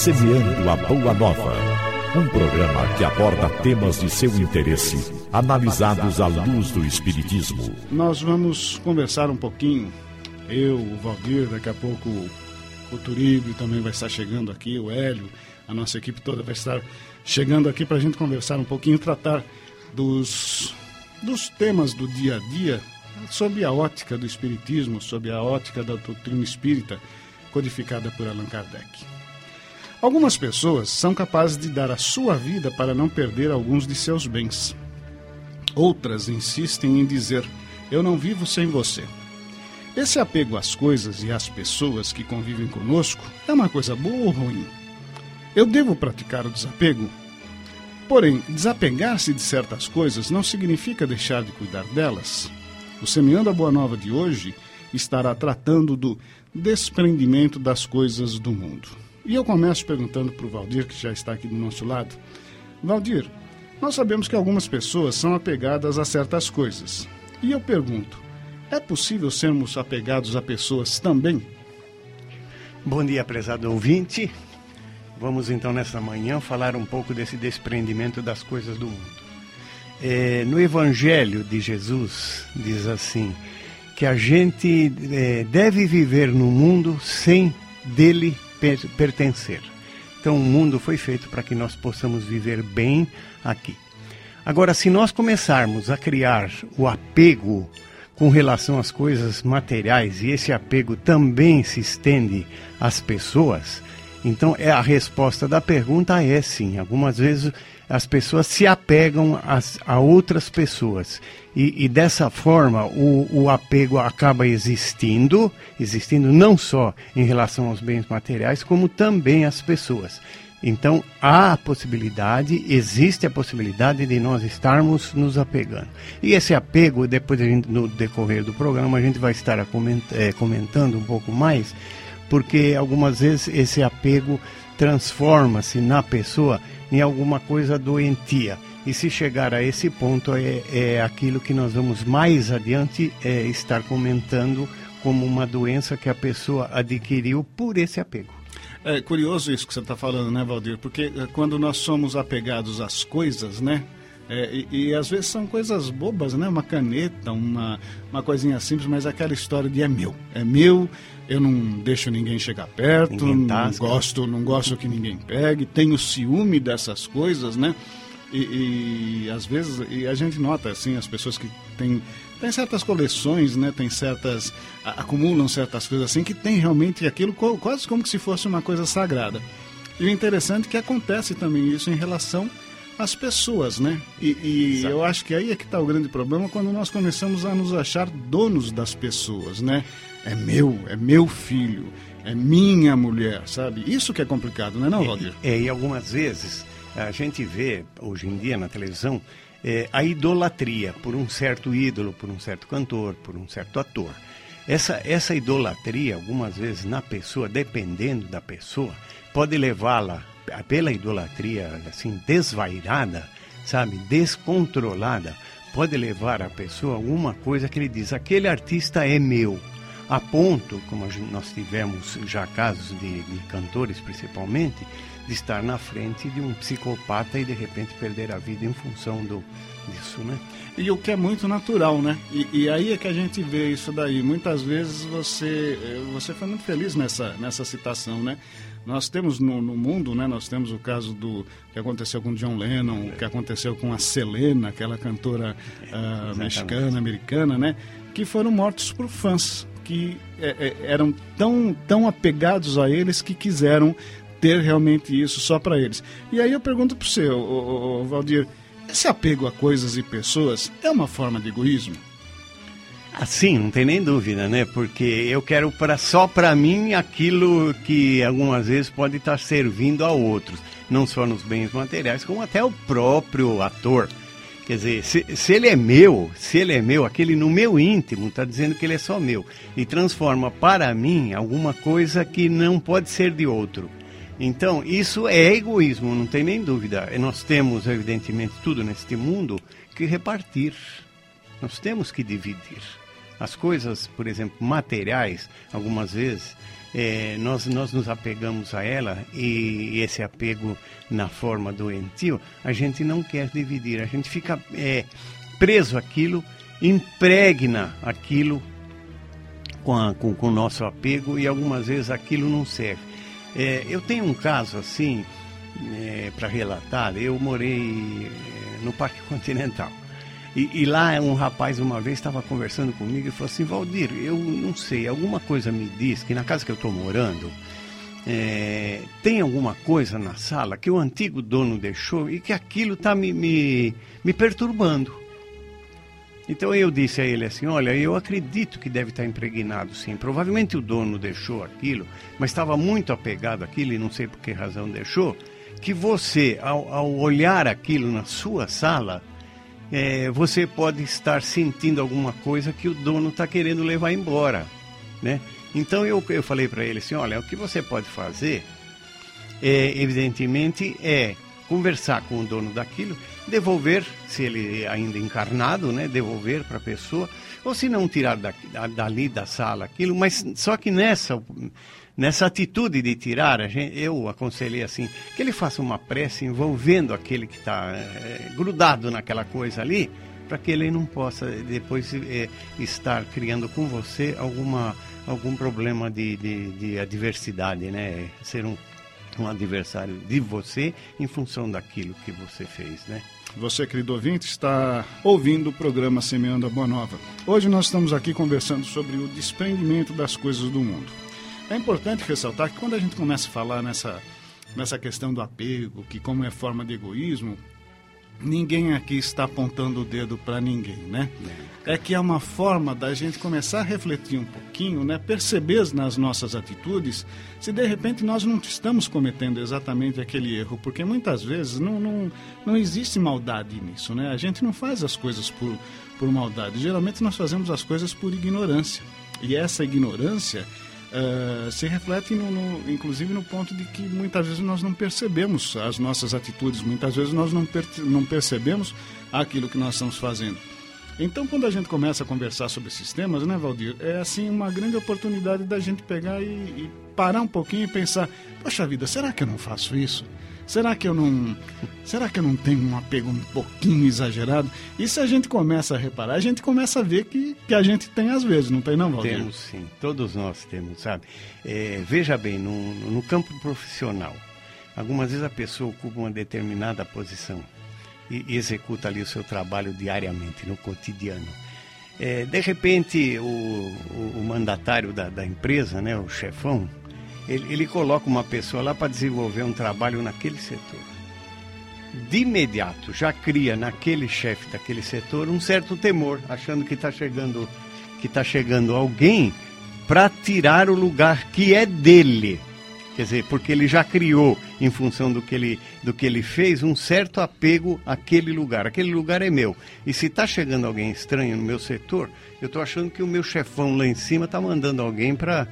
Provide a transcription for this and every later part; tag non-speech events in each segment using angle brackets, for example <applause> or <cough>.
Semeando a Boa Nova. Um programa que aborda temas de seu interesse, analisados à luz do Espiritismo. Nós vamos conversar um pouquinho, eu, o Valdir, daqui a pouco o Turíbio também vai estar chegando aqui, o Hélio, a nossa equipe toda vai estar chegando aqui para a gente conversar um pouquinho, tratar dos, dos temas do dia a dia, sob a ótica do Espiritismo, sob a ótica da doutrina espírita, codificada por Allan Kardec. Algumas pessoas são capazes de dar a sua vida para não perder alguns de seus bens. Outras insistem em dizer: Eu não vivo sem você. Esse apego às coisas e às pessoas que convivem conosco é uma coisa boa ou ruim? Eu devo praticar o desapego? Porém, desapegar-se de certas coisas não significa deixar de cuidar delas. O Semeando a Boa Nova de hoje estará tratando do desprendimento das coisas do mundo. E eu começo perguntando para o Valdir, que já está aqui do nosso lado. Valdir, nós sabemos que algumas pessoas são apegadas a certas coisas. E eu pergunto, é possível sermos apegados a pessoas também? Bom dia, prezado ouvinte. Vamos então nessa manhã falar um pouco desse desprendimento das coisas do mundo. É, no Evangelho de Jesus diz assim que a gente é, deve viver no mundo sem dele pertencer. Então, o mundo foi feito para que nós possamos viver bem aqui. Agora, se nós começarmos a criar o apego com relação às coisas materiais e esse apego também se estende às pessoas, então é a resposta da pergunta é sim. Algumas vezes as pessoas se apegam a, outras pessoas e, e dessa forma o, o, apego acaba existindo, existindo não só em relação aos bens materiais, como também às pessoas. Então há a possibilidade, existe a possibilidade de nós estarmos nos apegando. E esse apego, depois gente, no decorrer do programa, a gente vai estar é, comentando um pouco mais, porque algumas vezes esse apego transforma-se na pessoa em alguma coisa doentia. E se chegar a esse ponto, é, é aquilo que nós vamos mais adiante é, estar comentando como uma doença que a pessoa adquiriu por esse apego. É curioso isso que você está falando, né, Valdir? Porque é, quando nós somos apegados às coisas, né? É, e, e, às vezes são coisas bobas, né? Uma caneta, uma, uma coisinha simples, mas aquela história de é meu. É meu, eu não deixo ninguém chegar perto, ninguém não, gosto, não gosto que ninguém pegue, tenho ciúme dessas coisas, né? E, e, às vezes e a gente nota assim as pessoas que têm tem certas coleções né tem certas acumulam certas coisas assim que tem realmente aquilo quase como se fosse uma coisa sagrada e o interessante é que acontece também isso em relação às pessoas né? E, e eu acho que aí é que está o grande problema quando nós começamos a nos achar donos das pessoas né? É meu é meu filho é minha mulher sabe? Isso que é complicado não é não Valdir? é, é e algumas vezes a gente vê hoje em dia na televisão é, a idolatria por um certo ídolo, por um certo cantor, por um certo ator. Essa, essa idolatria, algumas vezes na pessoa, dependendo da pessoa, pode levá-la pela idolatria assim desvairada, sabe, descontrolada, pode levar a pessoa a alguma coisa que ele diz: aquele artista é meu. A ponto, como nós tivemos já casos de, de cantores principalmente, de estar na frente de um psicopata e de repente perder a vida em função do, disso, né? E o que é muito natural, né? E, e, aí é que a gente vê isso daí. Muitas vezes você eh, você foi muito feliz nessa, nessa citação, né? Nós temos no, no mundo, né? Nós temos o caso do que aconteceu com John Lennon, o que aconteceu com a Selena, aquela cantora uh, mexicana, americana, né? Que foram mortos por fãs que é, é, eram tão, tão apegados a eles que quiseram ter realmente isso só para eles. E aí eu pergunto para você, Valdir, esse apego a coisas e pessoas é uma forma de egoísmo? Assim, não tem nem dúvida, né? Porque eu quero para só para mim aquilo que algumas vezes pode estar servindo a outros, não só nos bens materiais, como até o próprio ator. Quer dizer, se, se ele é meu, se ele é meu, aquele no meu íntimo está dizendo que ele é só meu e transforma para mim alguma coisa que não pode ser de outro. Então, isso é egoísmo, não tem nem dúvida. Nós temos, evidentemente, tudo neste mundo que repartir. Nós temos que dividir. As coisas, por exemplo, materiais, algumas vezes, é, nós, nós nos apegamos a ela e esse apego na forma doentio, a gente não quer dividir, a gente fica é, preso àquilo, impregna aquilo com, a, com, com o nosso apego e algumas vezes aquilo não serve. É, eu tenho um caso assim, é, para relatar, eu morei é, no Parque Continental. E, e, lá um rapaz uma vez estava conversando comigo e falou assim, Valdir, eu não sei, alguma coisa me diz que na casa que eu estou morando é, tem alguma coisa na sala que o antigo dono deixou e que aquilo está me, me, me perturbando. Então eu disse a ele assim: Olha, eu acredito que deve estar impregnado sim. Provavelmente o dono deixou aquilo, mas estava muito apegado àquilo e não sei por que razão deixou. Que você, ao, ao olhar aquilo na sua sala, é, você pode estar sentindo alguma coisa que o dono está querendo levar embora, né? Então eu, eu falei para ele assim: Olha, o que você pode fazer, é, evidentemente, é conversar com o dono daquilo, devolver, se ele ainda encarnado, né, devolver para a pessoa, ou se não tirar da, dali da sala aquilo, mas só que nessa nessa atitude de tirar, gente, eu aconselhei assim, que ele faça uma prece envolvendo aquele que está é, grudado naquela coisa ali, para que ele não possa depois é, estar criando com você alguma algum problema de, de, de adversidade, né? Ser um um adversário de você em função daquilo que você fez, né? Você, querido ouvinte, está ouvindo o programa Semeando a Boa Nova. Hoje nós estamos aqui conversando sobre o desprendimento das coisas do mundo. É importante ressaltar que quando a gente começa a falar nessa, nessa questão do apego, que como é forma de egoísmo, ninguém aqui está apontando o dedo para ninguém, né? É que é uma forma da gente começar a refletir um pouquinho, né? Perceber nas nossas atitudes se de repente nós não estamos cometendo exatamente aquele erro, porque muitas vezes não, não, não existe maldade nisso, né? A gente não faz as coisas por, por maldade. Geralmente nós fazemos as coisas por ignorância. E essa ignorância uh, se reflete, no, no, inclusive, no ponto de que muitas vezes nós não percebemos as nossas atitudes, muitas vezes nós não, per não percebemos aquilo que nós estamos fazendo. Então, quando a gente começa a conversar sobre esses temas, né, Valdir, é assim uma grande oportunidade da gente pegar e, e parar um pouquinho e pensar: poxa vida, será que eu não faço isso? Será que eu não, será que eu não tenho um apego um pouquinho exagerado? E se a gente começa a reparar, a gente começa a ver que, que a gente tem às vezes, não tem não, Valdir? Temos sim, todos nós temos, sabe? É, veja bem, no, no campo profissional, algumas vezes a pessoa ocupa uma determinada posição e, executa ali o seu trabalho diariamente, no cotidiano. É, de repente, o, o, o mandatário da, da empresa, né, o chefão, ele, ele coloca uma pessoa lá para desenvolver um trabalho naquele setor. De imediato já cria naquele chefe daquele setor um certo temor, achando que está chegando que está chegando alguém para tirar o lugar que é dele. Quer dizer, porque ele já criou, em função do que ele, do que ele fez, um certo apego àquele lugar. Aquele lugar é meu. E se está chegando alguém estranho no meu setor, eu estou achando que o meu chefão lá em cima está mandando alguém para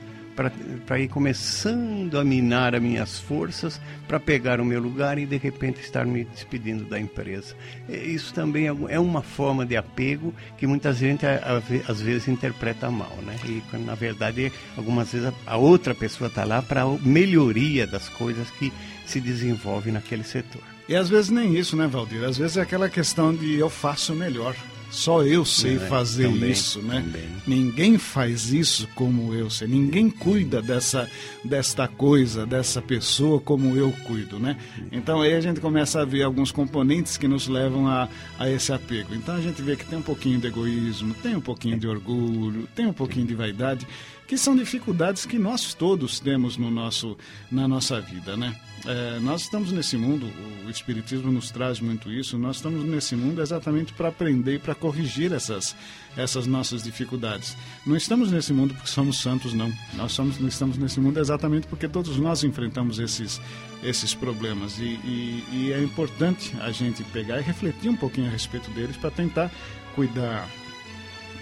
para ir começando a minar as minhas forças para pegar o meu lugar e de repente estar me despedindo da empresa. Isso também é, é uma forma de apego que muitas gente às vezes interpreta mal, né? E na verdade algumas vezes a outra pessoa está lá para melhoria das coisas que se desenvolvem naquele setor. E às vezes nem isso, né, Valdir? Às vezes é aquela questão de eu faço melhor. Só eu sei é, fazer também, isso, né? Também. Ninguém faz isso como eu sei. Ninguém cuida dessa desta coisa, dessa pessoa como eu cuido, né? Então aí a gente começa a ver alguns componentes que nos levam a, a esse apego. Então a gente vê que tem um pouquinho de egoísmo, tem um pouquinho de orgulho, tem um pouquinho de vaidade, que são dificuldades que nós todos temos no nosso na nossa vida, né? É, nós estamos nesse mundo, o Espiritismo nos traz muito isso, nós estamos nesse mundo exatamente para aprender e para corrigir essas, essas nossas dificuldades. Não estamos nesse mundo porque somos santos, não. Nós somos, estamos nesse mundo exatamente porque todos nós enfrentamos esses, esses problemas. E, e, e é importante a gente pegar e refletir um pouquinho a respeito deles para tentar cuidar,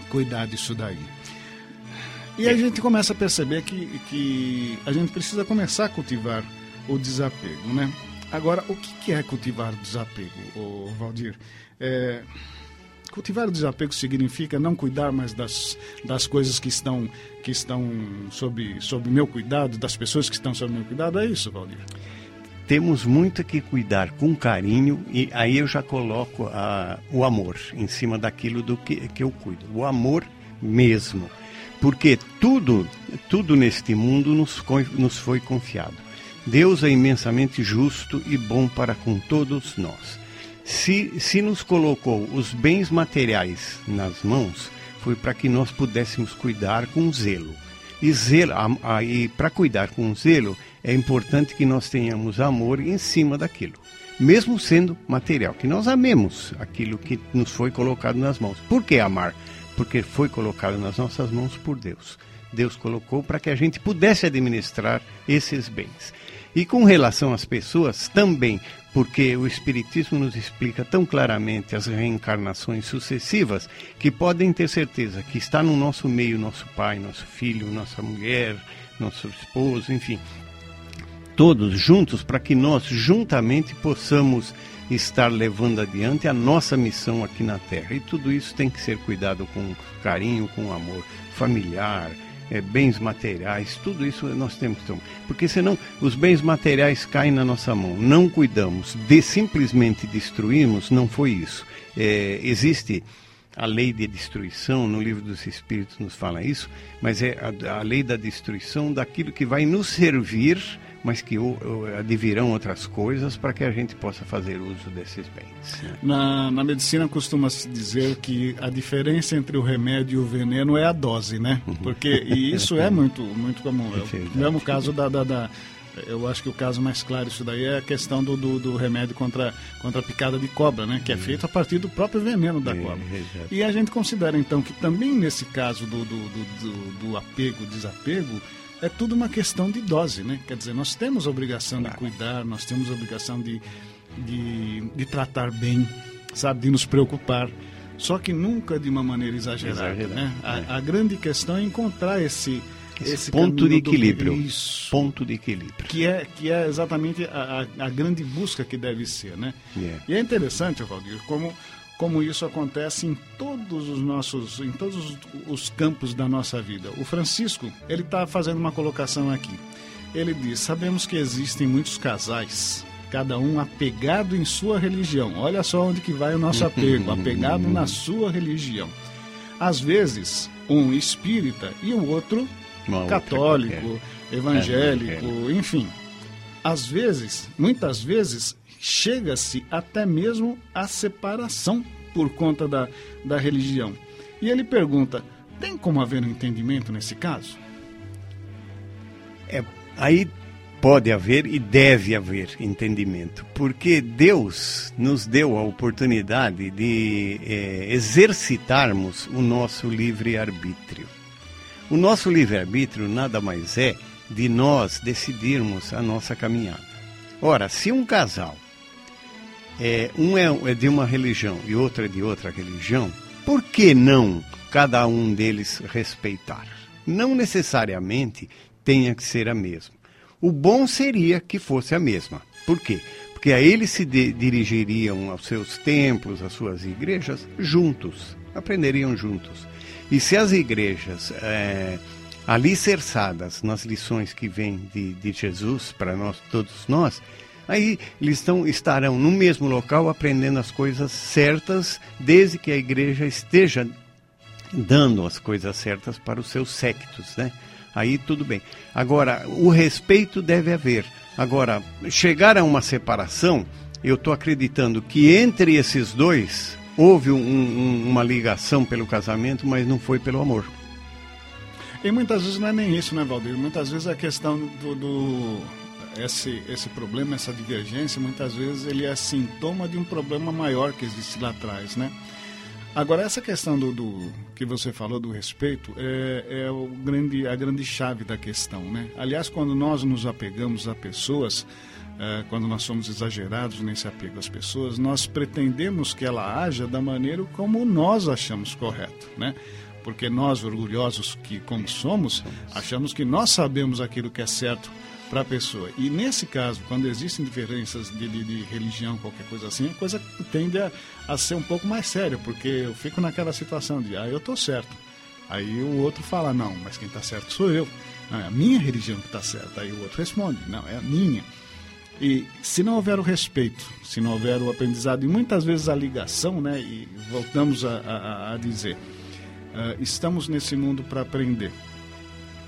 cuidar disso daí. E a gente começa a perceber que, que a gente precisa começar a cultivar o desapego, né? Agora, o que é cultivar o desapego, Valdir? É, Cultivar o desapego significa não cuidar mais das, das coisas que estão, que estão sob, sob meu cuidado, das pessoas que estão sob meu cuidado. É isso, Valdir? Temos muito que cuidar com carinho e aí eu já coloco a, o amor em cima daquilo do que, que eu cuido. O amor mesmo. Porque tudo, tudo neste mundo nos, nos foi confiado. Deus é imensamente justo e bom para com todos nós. Se, se nos colocou os bens materiais nas mãos, foi para que nós pudéssemos cuidar com zelo. E, zelo, e para cuidar com zelo, é importante que nós tenhamos amor em cima daquilo, mesmo sendo material, que nós amemos aquilo que nos foi colocado nas mãos. Por que amar? Porque foi colocado nas nossas mãos por Deus. Deus colocou para que a gente pudesse administrar esses bens. E com relação às pessoas, também, porque o Espiritismo nos explica tão claramente as reencarnações sucessivas que podem ter certeza que está no nosso meio nosso pai, nosso filho, nossa mulher, nosso esposo, enfim, todos juntos para que nós juntamente possamos estar levando adiante a nossa missão aqui na Terra. E tudo isso tem que ser cuidado com carinho, com amor familiar, é, bens materiais, tudo isso nós temos que tomar. Porque senão os bens materiais caem na nossa mão. Não cuidamos, de simplesmente destruímos, não foi isso. É, existe a lei de destruição, no livro dos Espíritos nos fala isso, mas é a, a lei da destruição daquilo que vai nos servir mas que advirão outras coisas para que a gente possa fazer uso desses bens. Né? Na, na medicina costuma-se dizer que a diferença entre o remédio e o veneno é a dose, né? Uhum. Porque, e isso é <laughs> muito, muito comum. É o mesmo caso da, da, da eu acho que o caso mais claro isso daí é a questão do, do, do, remédio contra, contra a picada de cobra, né? Que é uhum. feito a partir do próprio veneno da cobra. E a gente considera, então, que também nesse caso do, do, do, do apego, desapego, é tudo uma questão de dose, né? Quer dizer, nós temos a obrigação claro. de cuidar, nós temos a obrigação de, de, de, tratar bem, sabe, de nos preocupar. Só que nunca de uma maneira exagerada, Exagerado, né? É. A, a, grande questão é encontrar esse, esse, esse ponto de equilíbrio. Do... Isso. Ponto de equilíbrio. Que é, que é exatamente a, a, a grande busca que deve ser, né? Yeah. E é interessante, Valdir, como como isso acontece em todos os nossos, em todos os campos da nossa vida. O Francisco, ele está fazendo uma colocação aqui. Ele diz: sabemos que existem muitos casais, cada um apegado em sua religião. Olha só onde que vai o nosso <laughs> apego, apegado na sua religião. Às vezes, um espírita e o outro uma católico, é. evangélico, é, enfim. Às vezes, muitas vezes, chega-se até mesmo à separação por conta da, da religião. E ele pergunta: tem como haver um entendimento nesse caso? É, aí pode haver e deve haver entendimento, porque Deus nos deu a oportunidade de é, exercitarmos o nosso livre-arbítrio. O nosso livre-arbítrio nada mais é de nós decidirmos a nossa caminhada. Ora, se um casal é, um é, é de uma religião e outro é de outra religião, por que não cada um deles respeitar? Não necessariamente tenha que ser a mesma. O bom seria que fosse a mesma. Por quê? Porque aí eles se dirigiriam aos seus templos, às suas igrejas, juntos, aprenderiam juntos. E se as igrejas é, alicerçadas nas lições que vêm de, de Jesus para nós, todos nós, Aí eles estão, estarão no mesmo local aprendendo as coisas certas, desde que a igreja esteja dando as coisas certas para os seus sectos, né? Aí tudo bem. Agora, o respeito deve haver. Agora, chegar a uma separação, eu estou acreditando que entre esses dois houve um, um, uma ligação pelo casamento, mas não foi pelo amor. E muitas vezes não é nem isso, né, Valdir? Muitas vezes é a questão do, do esse, esse problema, essa divergência, muitas vezes ele é sintoma de um problema maior que existe lá atrás, né? Agora, essa questão do, do que você falou do respeito é, é o grande, a grande chave da questão, né? Aliás, quando nós nos apegamos a pessoas, é, quando nós somos exagerados nesse apego às pessoas, nós pretendemos que ela haja da maneira como nós achamos correto, né? Porque nós, orgulhosos que como somos, achamos que nós sabemos aquilo que é certo para a pessoa. E nesse caso, quando existem diferenças de, de, de, religião, qualquer coisa assim, a coisa tende a, a ser um pouco mais séria, porque eu fico naquela situação de, ah, eu estou certo. Aí o outro fala, não, mas quem está certo sou eu. Não, é a minha religião que está certa. Aí o outro responde, não, é a minha. E se não houver o respeito, se não houver o aprendizado e muitas vezes a ligação, né, e voltamos a, a, a dizer, uh, estamos nesse mundo para aprender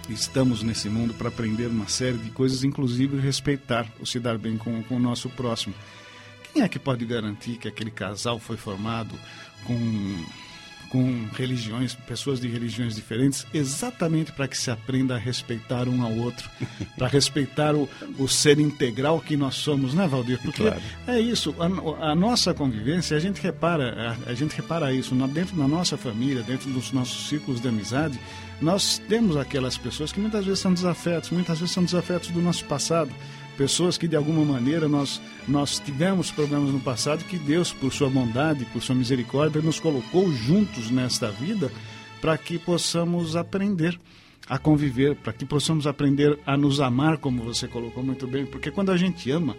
estamos nesse mundo para aprender uma série de coisas, inclusive respeitar o se dar bem com, com o nosso próximo. Quem é que pode garantir que aquele casal foi formado com com religiões, pessoas de religiões diferentes, exatamente para que se aprenda a respeitar um ao outro, <laughs> para respeitar o, o ser integral que nós somos, né, Valdir? Porque claro. é isso, a, a, nossa convivência, a gente repara, a, a gente repara isso na, dentro da nossa família, dentro dos nossos círculos de amizade, nós temos aquelas pessoas que muitas vezes são desafetos, muitas vezes são desafetos do nosso passado, pessoas que de alguma maneira nós, nós tivemos problemas no passado que Deus, por sua bondade, por sua misericórdia, nos colocou juntos nesta vida para que possamos aprender a conviver, para que possamos aprender a nos amar, como você colocou muito bem, porque quando a gente ama,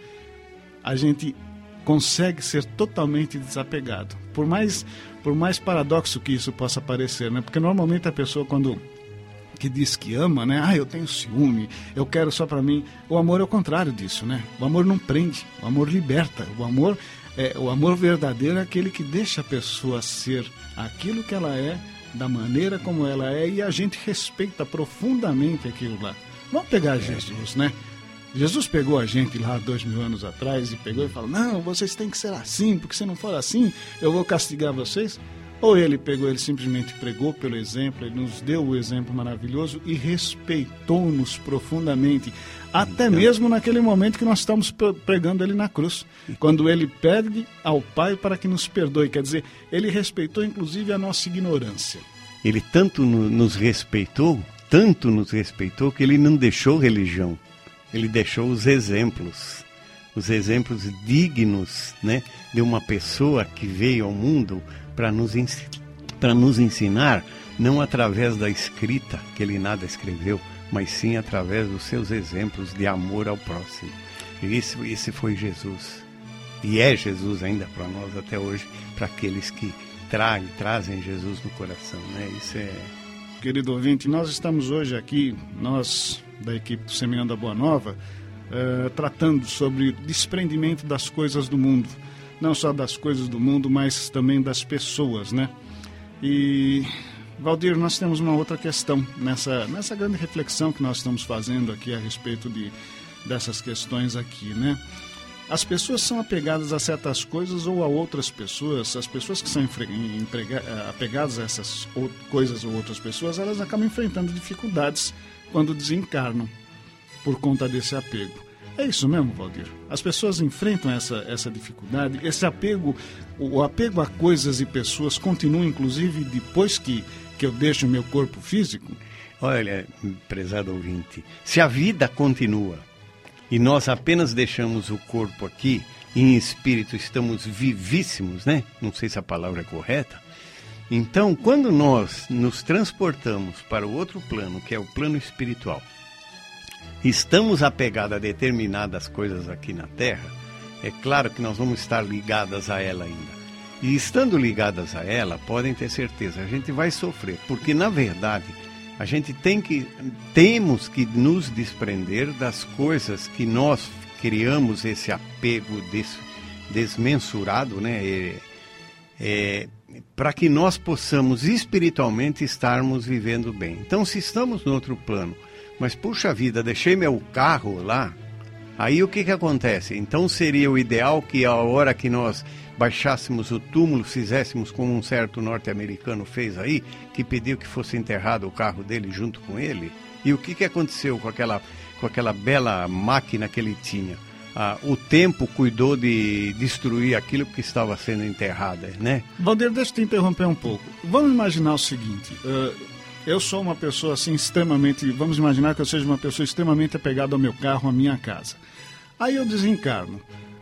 a gente consegue ser totalmente desapegado. Por mais por mais paradoxo que isso possa parecer, né? Porque normalmente a pessoa quando que diz que ama, né? Ah, eu tenho ciúme, eu quero só para mim. O amor é o contrário disso, né? O amor não prende, o amor liberta. O amor é o amor verdadeiro é aquele que deixa a pessoa ser aquilo que ela é, da maneira como ela é e a gente respeita profundamente aquilo lá. Vamos pegar é. Jesus, né? Jesus pegou a gente lá dois mil anos atrás e pegou e falou: Não, vocês têm que ser assim, porque se não for assim, eu vou castigar vocês. Ou ele pegou, ele simplesmente pregou pelo exemplo, ele nos deu o exemplo maravilhoso e respeitou-nos profundamente, até então, mesmo naquele momento que nós estamos pregando ele na cruz, quando ele pede ao Pai para que nos perdoe, quer dizer, ele respeitou inclusive a nossa ignorância. Ele tanto nos respeitou, tanto nos respeitou que ele não deixou religião, ele deixou os exemplos. Os exemplos dignos né, de uma pessoa que veio ao mundo para nos, para nos ensinar, não através da escrita, que ele nada escreveu, mas sim através dos seus exemplos de amor ao próximo. E esse, esse foi Jesus. E é Jesus ainda para nós até hoje, para aqueles que traem, trazem Jesus no coração. Né? Isso é. Querido ouvinte, nós estamos hoje aqui, nós da equipe do Semeando a Boa Nova, uh, tratando sobre desprendimento das coisas do mundo não só das coisas do mundo, mas também das pessoas, né? E Valdir, nós temos uma outra questão nessa nessa grande reflexão que nós estamos fazendo aqui a respeito de dessas questões aqui, né? As pessoas são apegadas a certas coisas ou a outras pessoas. As pessoas que são apegadas a essas coisas ou outras pessoas, elas acabam enfrentando dificuldades quando desencarnam por conta desse apego. É isso mesmo, Valdir. As pessoas enfrentam essa, essa dificuldade, esse apego, o apego a coisas e pessoas continua, inclusive, depois que, que eu deixo o meu corpo físico? Olha, prezado ouvinte, se a vida continua e nós apenas deixamos o corpo aqui, em espírito estamos vivíssimos, né? Não sei se a palavra é correta. Então, quando nós nos transportamos para o outro plano, que é o plano espiritual, estamos apegados a determinadas coisas aqui na Terra, é claro que nós vamos estar ligadas a ela ainda. E estando ligadas a ela, podem ter certeza, a gente vai sofrer, porque na verdade a gente tem que temos que nos desprender das coisas que nós criamos esse apego des, desmensurado, né? É, é, para que nós possamos espiritualmente estarmos vivendo bem. Então, se estamos no outro plano mas puxa vida, deixei meu carro lá. Aí o que, que acontece? Então seria o ideal que a hora que nós baixássemos o túmulo, fizéssemos como um certo norte-americano fez aí, que pediu que fosse enterrado o carro dele junto com ele. E o que, que aconteceu com aquela, com aquela bela máquina que ele tinha? Ah, o tempo cuidou de destruir aquilo que estava sendo enterrado, né? Valdir, deixa eu te interromper um pouco. Vamos imaginar o seguinte: uh, eu sou uma pessoa assim extremamente, vamos imaginar que eu seja uma pessoa extremamente apegada ao meu carro, à minha casa. Aí eu desencarno.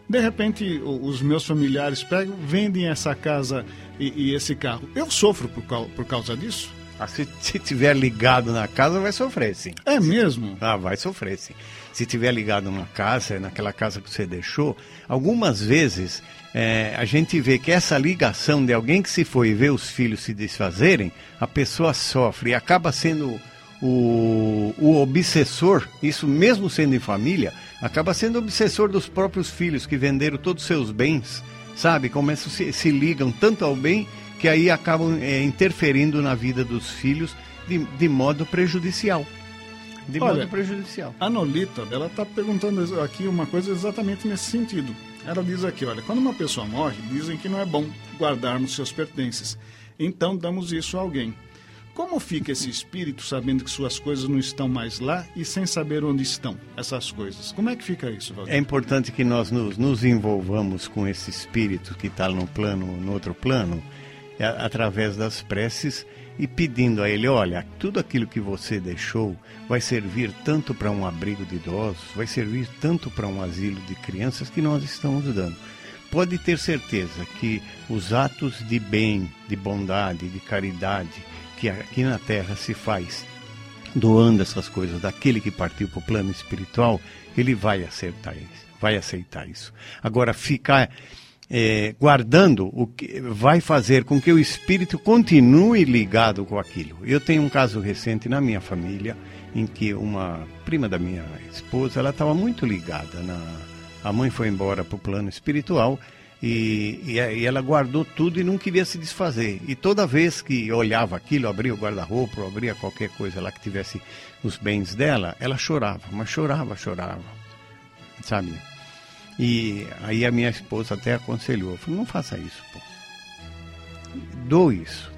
De repente, os meus familiares pegam, vendem essa casa e, e esse carro. Eu sofro por, por causa disso? Ah, se, se tiver ligado na casa, vai sofrer, sim. É mesmo? Ah, vai sofrer, sim. Se tiver ligado numa casa, naquela casa que você deixou, algumas vezes é, a gente vê que essa ligação de alguém que se foi ver os filhos se desfazerem, a pessoa sofre e acaba sendo o, o obsessor, isso mesmo sendo em família, acaba sendo obsessor dos próprios filhos que venderam todos os seus bens, sabe? Começam se, se ligam tanto ao bem que aí acabam é, interferindo na vida dos filhos de, de modo prejudicial. De Olha, modo prejudicial. A Nolita, ela está perguntando aqui uma coisa exatamente nesse sentido. Ela diz aqui, olha, quando uma pessoa morre, dizem que não é bom guardarmos seus pertences. Então damos isso a alguém. Como fica esse espírito sabendo que suas coisas não estão mais lá e sem saber onde estão essas coisas? Como é que fica isso, Valdir? É importante que nós nos, nos envolvamos com esse espírito que está no plano, no outro plano, através das preces e pedindo a ele: olha, tudo aquilo que você deixou vai servir tanto para um abrigo de idosos, vai servir tanto para um asilo de crianças que nós estamos dando. Pode ter certeza que os atos de bem, de bondade, de caridade, que aqui na Terra se faz doando essas coisas daquele que partiu para o plano espiritual, ele vai aceitar isso. Vai aceitar isso. Agora, ficar é, guardando o que vai fazer com que o espírito continue ligado com aquilo. Eu tenho um caso recente na minha família em que uma prima da minha esposa ela estava muito ligada na a mãe foi embora para o plano espiritual e, e, e, ela guardou tudo e não queria se desfazer. E toda vez que olhava aquilo, abria o guarda-roupa, abria qualquer coisa lá que tivesse os bens dela, ela chorava, mas chorava, chorava, sabe? E aí a minha esposa até aconselhou, falou, não faça isso, pô. Doe isso,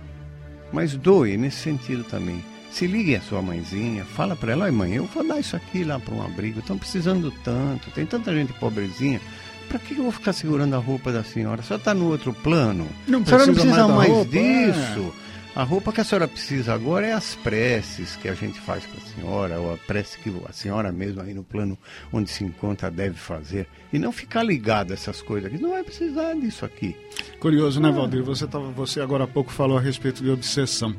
mas doe nesse sentido também. Se ligue a sua mãezinha, fala para ela, mãe, eu vou dar isso aqui lá para um abrigo, estão precisando tanto, tem tanta gente pobrezinha para que eu vou ficar segurando a roupa da senhora? A senhora está no outro plano. Não a senhora não precisa mais, mais disso. É. A roupa que a senhora precisa agora é as preces que a gente faz para a senhora, ou a prece que a senhora mesmo aí no plano onde se encontra deve fazer. E não ficar ligado a essas coisas aqui. Não vai precisar disso aqui. Curioso, né, Valdir? Você, tava, você agora há pouco falou a respeito de obsessão.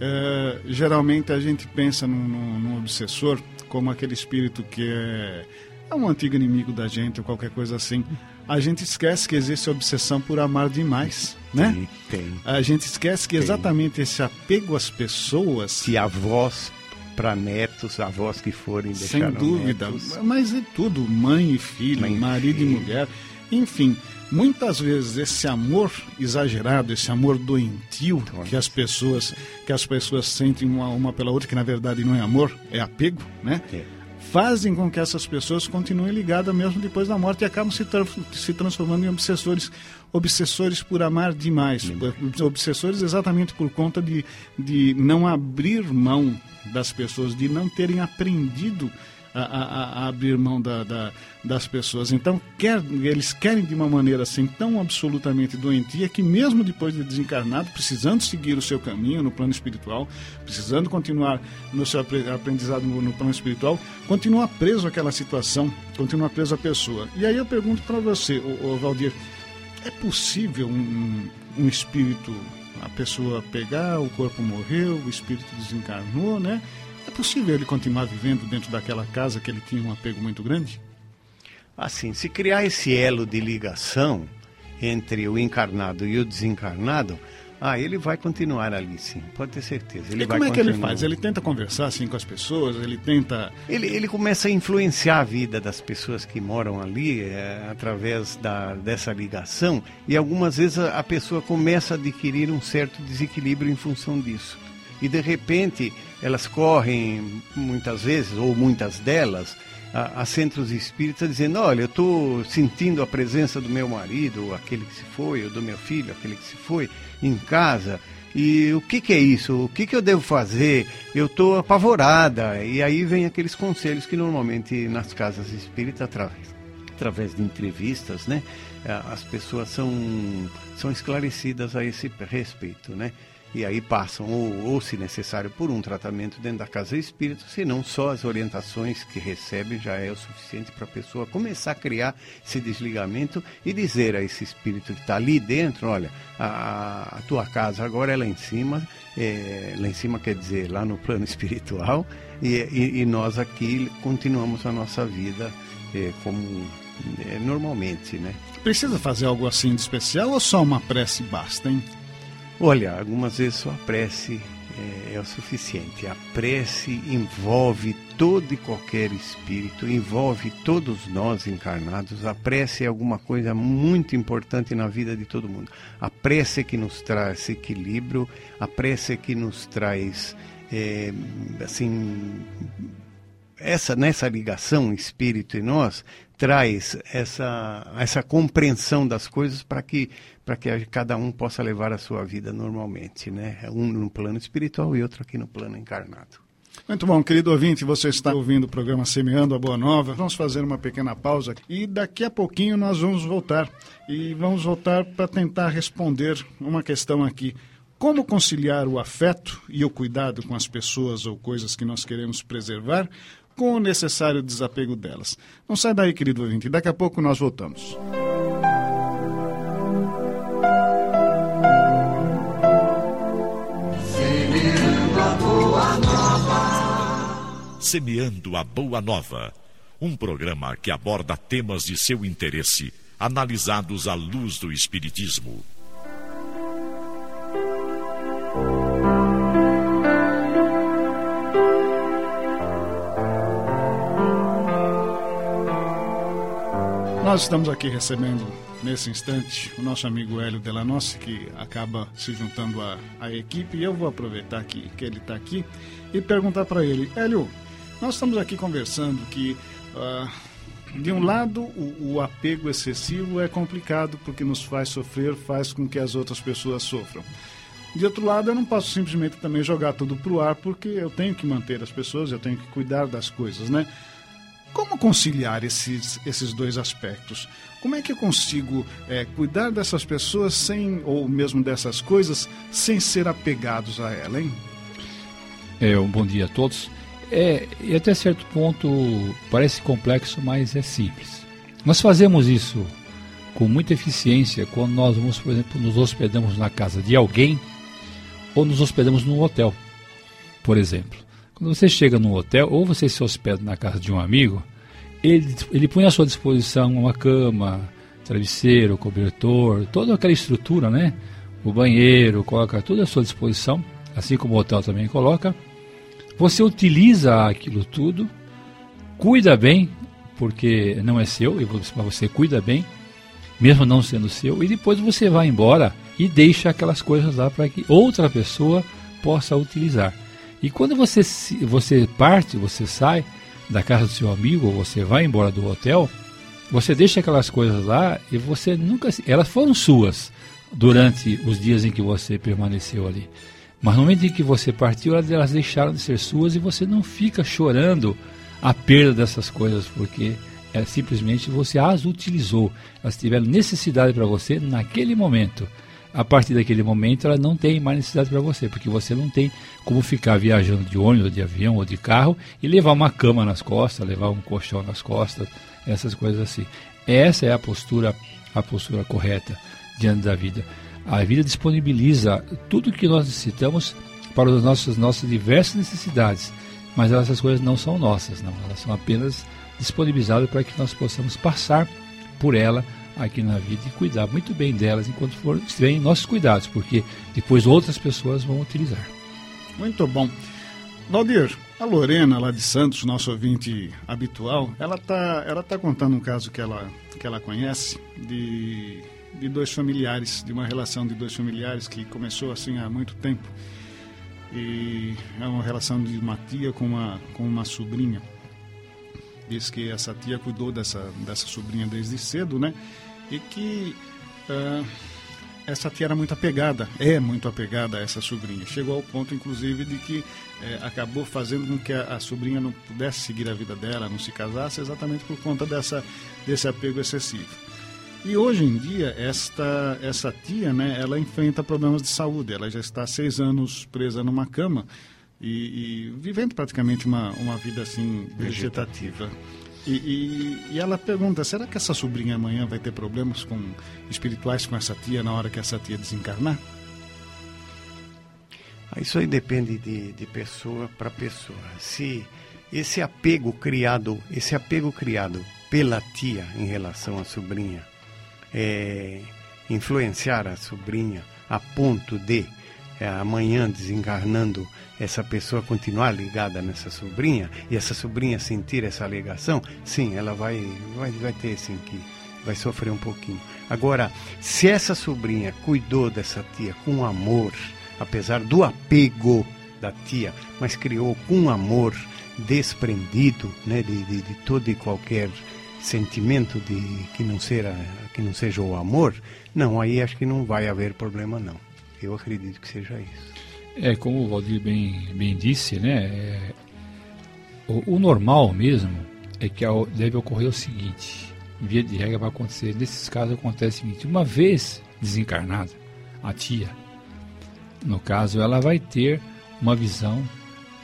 É, geralmente a gente pensa num, num, num obsessor como aquele espírito que é é um antigo inimigo da gente ou qualquer coisa assim. A gente esquece que existe a obsessão por amar demais, né? Tem, tem. A gente esquece que tem. exatamente esse apego às pessoas... Que avós para netos, avós que forem deixar Sem dúvida, netos. mas é tudo, mãe e filho, mãe marido e, e mulher, enfim... Muitas vezes esse amor exagerado, esse amor doentio que as pessoas que as pessoas sentem uma, uma pela outra, que na verdade não é amor, é apego, né? É fazem com que essas pessoas continuem ligadas mesmo depois da morte e acabam se, tra se transformando em obsessores obsessores por amar demais, obsessores exatamente por conta de, de não abrir mão das pessoas, de não terem aprendido a, a, a abrir mão da, da, das pessoas. Então, quer, eles querem de uma maneira assim tão absolutamente doentia que, mesmo depois de desencarnado, precisando seguir o seu caminho no plano espiritual, precisando continuar no seu aprendizado no, no plano espiritual, continua preso àquela situação, continua preso à pessoa. E aí eu pergunto para você, o, o Valdir, é possível um, um espírito, a pessoa pegar, o corpo morreu, o espírito desencarnou, né? Possível ele continuar vivendo dentro daquela casa que ele tinha um apego muito grande? Assim, se criar esse elo de ligação entre o encarnado e o desencarnado, ah, ele vai continuar ali, sim, pode ter certeza. Ele e como é que ele faz? Ele tenta conversar assim com as pessoas? Ele tenta. Ele, ele começa a influenciar a vida das pessoas que moram ali é, através da, dessa ligação e algumas vezes a, a pessoa começa a adquirir um certo desequilíbrio em função disso. E de repente elas correm muitas vezes, ou muitas delas, a, a centros espíritas dizendo, olha, eu estou sentindo a presença do meu marido, aquele que se foi, ou do meu filho, aquele que se foi, em casa. E o que, que é isso? O que, que eu devo fazer? Eu estou apavorada. E aí vem aqueles conselhos que normalmente nas casas espíritas, através, através de entrevistas, né, as pessoas são, são esclarecidas a esse respeito, né? E aí passam, ou, ou, se necessário, por um tratamento dentro da casa espírita, se não só as orientações que recebe já é o suficiente para a pessoa começar a criar esse desligamento e dizer a esse espírito que está ali dentro, olha, a, a tua casa agora é lá em cima, é, lá em cima quer dizer lá no plano <laughs> espiritual, e, e, e nós aqui continuamos a nossa vida é, como é, normalmente, né? Precisa fazer algo assim de especial ou só uma prece basta, hein? Olha, algumas vezes só a prece é, é, o suficiente. A prece envolve todo e qualquer espírito, envolve todos nós encarnados. A prece é alguma coisa muito importante na vida de todo mundo. A prece é que nos traz equilíbrio, a prece é que nos traz, é, assim, essa nessa ligação espírito e nós traz essa, essa compreensão das coisas para que, para que cada um possa levar a sua vida normalmente, né? Um no plano espiritual e outro aqui no plano encarnado. Muito bom, querido ouvinte, você está ouvindo o programa Semeando a Boa Nova. Vamos fazer uma pequena pausa e daqui a pouquinho nós vamos voltar. E vamos voltar para tentar responder uma questão aqui. Como conciliar o afeto e o cuidado com as pessoas ou coisas que nós queremos preservar com o necessário desapego delas. Não sai daí, querido ouvinte, daqui a pouco nós voltamos. Semeando a Boa Nova. Um programa que aborda temas de seu interesse, analisados à luz do Espiritismo. Nós estamos aqui recebendo, nesse instante, o nosso amigo Hélio Delanossi, que acaba se juntando à, à equipe. E eu vou aproveitar que, que ele está aqui e perguntar para ele: Hélio, nós estamos aqui conversando que, uh, de um lado, o, o apego excessivo é complicado porque nos faz sofrer, faz com que as outras pessoas sofram. De outro lado, eu não posso simplesmente também jogar tudo para o ar, porque eu tenho que manter as pessoas, eu tenho que cuidar das coisas, né? Como conciliar esses, esses dois aspectos? Como é que eu consigo é, cuidar dessas pessoas sem, ou mesmo dessas coisas, sem ser apegados a ela, hein? É, um bom dia a todos. É, e até certo ponto parece complexo, mas é simples. Nós fazemos isso com muita eficiência quando nós vamos, por exemplo, nos hospedamos na casa de alguém ou nos hospedamos num hotel, por exemplo. Quando você chega num hotel ou você se hospeda na casa de um amigo, ele, ele põe à sua disposição uma cama, travesseiro, cobertor, toda aquela estrutura, né? O banheiro, coloca tudo à sua disposição, assim como o hotel também coloca. Você utiliza aquilo tudo, cuida bem, porque não é seu, mas você cuida bem, mesmo não sendo seu, e depois você vai embora e deixa aquelas coisas lá para que outra pessoa possa utilizar. E quando você, você parte, você sai da casa do seu amigo, ou você vai embora do hotel, você deixa aquelas coisas lá e você nunca. Elas foram suas durante os dias em que você permaneceu ali. Mas no momento em que você partiu, elas deixaram de ser suas e você não fica chorando a perda dessas coisas, porque é simplesmente você as utilizou. Elas tiveram necessidade para você naquele momento a partir daquele momento ela não tem mais necessidade para você, porque você não tem como ficar viajando de ônibus, de avião ou de carro e levar uma cama nas costas, levar um colchão nas costas, essas coisas assim. Essa é a postura, a postura correta diante da vida. A vida disponibiliza tudo o que nós necessitamos para as nossas, nossas diversas necessidades, mas essas coisas não são nossas, não. Elas são apenas disponibilizadas para que nós possamos passar por ela aqui na vida e cuidar muito bem delas enquanto for, estiverem nossos cuidados, porque depois outras pessoas vão utilizar. Muito bom. Valdir, a Lorena, lá de Santos, nosso ouvinte habitual, ela está ela tá contando um caso que ela, que ela conhece de, de dois familiares, de uma relação de dois familiares que começou assim há muito tempo. E é uma relação de uma tia com uma, com uma sobrinha. Diz que essa tia cuidou dessa, dessa sobrinha desde cedo, né? e que uh, essa tia era muito apegada, é muito apegada a essa sobrinha. Chegou ao ponto, inclusive, de que eh, acabou fazendo com que a, a, sobrinha não pudesse seguir a vida dela, não se casasse, exatamente por conta dessa, desse apego excessivo. E hoje em dia, esta, essa tia, né, ela enfrenta problemas de saúde. Ela já está há seis anos presa numa cama e, e vivendo praticamente uma, uma vida assim vegetativa. E, e, e, ela pergunta: será que essa sobrinha amanhã vai ter problemas com espirituais com essa tia na hora que essa tia desencarnar? Ah, isso aí depende de, de pessoa para pessoa. Se esse apego criado, esse apego criado pela tia em relação à sobrinha, é, influenciar a sobrinha a ponto de é, amanhã desencarnando essa pessoa continuar ligada nessa sobrinha e essa sobrinha sentir essa ligação, sim, ela vai, vai, vai ter assim que vai sofrer um pouquinho. Agora, se essa sobrinha cuidou dessa tia com amor, apesar do apego da tia, mas criou com amor, desprendido né, de, de, de todo e qualquer sentimento de que não seja que não seja o amor, não, aí acho que não vai haver problema não. Eu acredito que seja isso. É como o Valdir bem, bem disse, né? É, o, o, normal mesmo é que deve ocorrer o seguinte: via de regra vai acontecer. Nesses casos acontece o seguinte: uma vez desencarnada, a tia, no caso, ela vai ter uma visão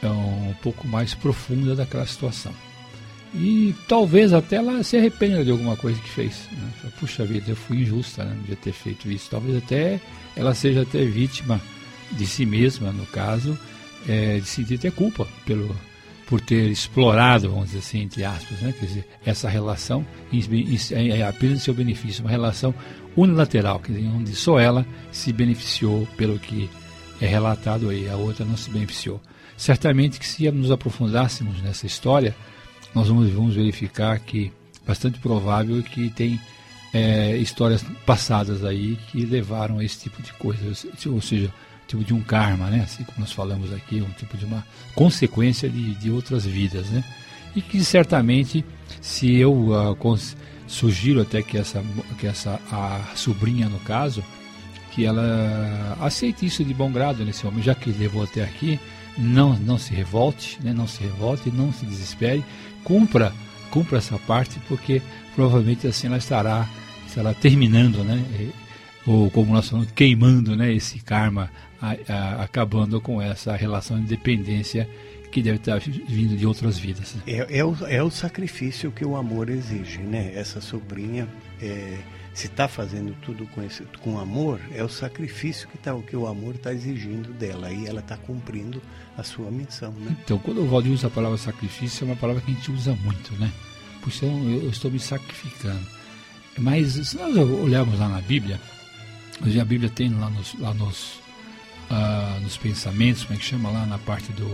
é, um pouco mais profunda daquela situação. E talvez até ela se arrependa de alguma coisa que fez. Né? Puxa vida, eu fui injusta, né? não devia ter feito isso. Talvez até ela seja até vítima de si mesma, no caso, é, de sentir até culpa pelo, por ter explorado, vamos dizer assim, entre aspas, né? Quer dizer, essa relação em, em, apenas em seu benefício, uma relação unilateral, quer dizer, onde só ela se beneficiou pelo que é relatado aí, a outra não se beneficiou. Certamente que se nos aprofundássemos nessa história, nós vamos, vamos verificar que bastante provável que tem é, histórias passadas aí que levaram a esse tipo de coisa, ou seja, tipo de um karma, né? Assim como nós falamos aqui, um tipo de uma consequência de, de outras vidas, né? E que certamente, se eu uh, sugiro até que essa, que essa a sobrinha no caso, que ela aceite isso de bom grado nesse momento, já que levou até aqui, não não se revolte, né? Não se revolte, não se desespere, cumpra cumpra essa parte, porque provavelmente assim ela estará estará terminando, né? Ou como nós falamos, queimando, né? Esse karma a, a, acabando com essa relação de dependência que deve estar vindo de outras vidas. É, é, o, é o sacrifício que o amor exige, né? Essa sobrinha, é, se está fazendo tudo com, esse, com amor, é o sacrifício que, tá, que o amor está exigindo dela e ela está cumprindo a sua missão, né? Então, quando o Valdir usa a palavra sacrifício, é uma palavra que a gente usa muito, né? Por isso eu, eu estou me sacrificando. Mas se nós olharmos lá na Bíblia, a Bíblia tem lá nos, lá nos ah, nos pensamentos, como é que chama lá na parte do.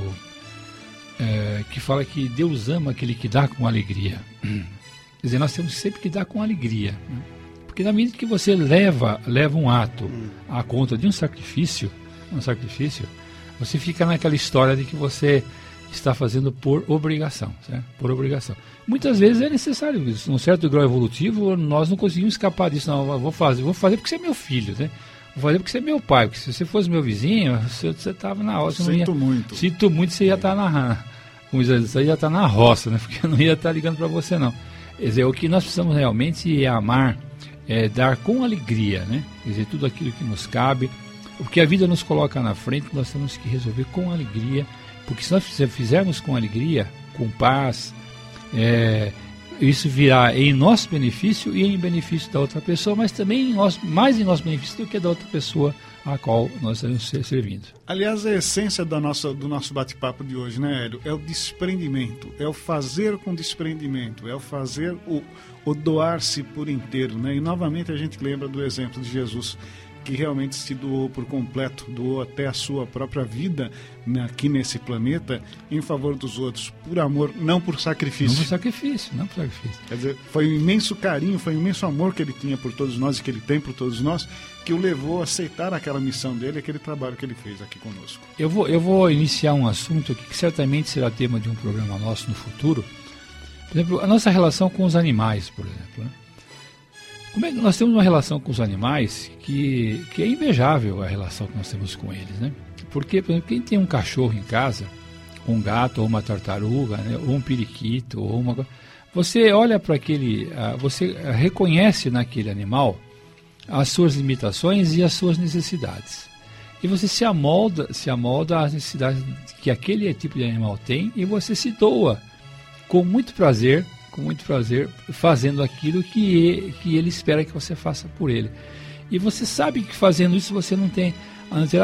É, que fala que Deus ama aquele que dá com alegria. <clears throat> Quer dizer, nós temos sempre que dar com alegria. Né? Porque na medida que você leva, leva um ato à conta de um sacrifício, um sacrifício, você fica naquela história de que você está fazendo por obrigação, certo? Por obrigação. Muitas vezes é necessário isso. Num certo grau evolutivo, nós não conseguimos escapar disso. Não, vou fazer, vou fazer porque você é meu filho, né? Vou fazer porque você é meu pai, porque se você fosse meu vizinho, você estava na roça. Sinto ia, muito. Sinto muito, você ia estar tá na. Como diz, você ia estar tá na roça, né? <laughs> Porque eu não ia estar tá ligando para você, não. Quer dizer, o que nós precisamos realmente é amar, é dar com alegria, né? Quer dizer, tudo aquilo que nos cabe. O que a vida nos coloca na frente, nós temos que resolver com alegria, porque se nós fizermos com alegria, com paz, é, isso virá em nosso benefício e em benefício da outra pessoa, mas também em nosso, mais em nosso benefício do que da outra pessoa a qual nós estamos servindo. Aliás, a essência da nossa, do nosso bate-papo de hoje, né, Hélio? É o desprendimento, é o fazer com desprendimento, é o fazer o, o doar-se por inteiro, né? E novamente a gente lembra do exemplo de Jesus que realmente se doou por completo, doou até a sua própria vida né, aqui nesse planeta em favor dos outros, por amor, não por sacrifício. Não por sacrifício, não por sacrifício. Quer dizer, foi um imenso carinho, foi um imenso amor que ele tinha por todos nós e que ele tem por todos nós, que o levou a aceitar aquela missão dele, aquele trabalho que ele fez aqui conosco. Eu vou, eu vou iniciar um assunto aqui que certamente será tema de um programa nosso no futuro. Por exemplo, a nossa relação com os animais, por exemplo. Né? Como é que nós temos uma relação com os animais que, que é invejável a relação que nós temos com eles, né? Porque, por exemplo, quem tem um cachorro em casa, um gato ou uma tartaruga, né, ou um periquito, ou uma você olha para aquele, você reconhece naquele animal as suas limitações e as suas necessidades. E você se amolda, se amolda às necessidades que aquele tipo de animal tem e você se doa com muito prazer com muito prazer, fazendo aquilo que, que ele espera que você faça por ele. E você sabe que fazendo isso você não tem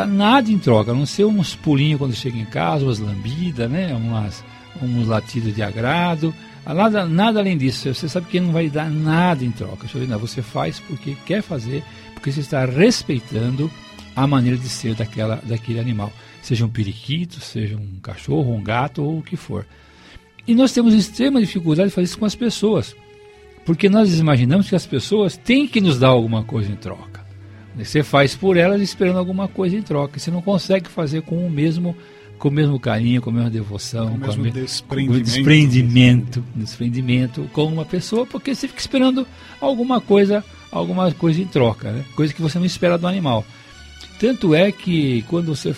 nada em troca, a não ser uns pulinhos quando chega em casa, umas lambidas, né? umas, uns latidos de agrado. Nada, nada além disso. Você sabe que ele não vai dar nada em troca. Você faz porque quer fazer, porque você está respeitando a maneira de ser daquela, daquele animal. Seja um periquito, seja um cachorro, um gato ou o que for. E nós temos extrema dificuldade de fazer isso com as pessoas. Porque nós imaginamos que as pessoas têm que nos dar alguma coisa em troca. Você faz por elas esperando alguma coisa em troca. Você não consegue fazer com o mesmo com o mesmo carinho, com a mesma devoção, com o mesmo com desprendimento. Com desprendimento, desprendimento com uma pessoa, porque você fica esperando alguma coisa, alguma coisa em troca, né? coisa que você não espera do animal. Tanto é que quando você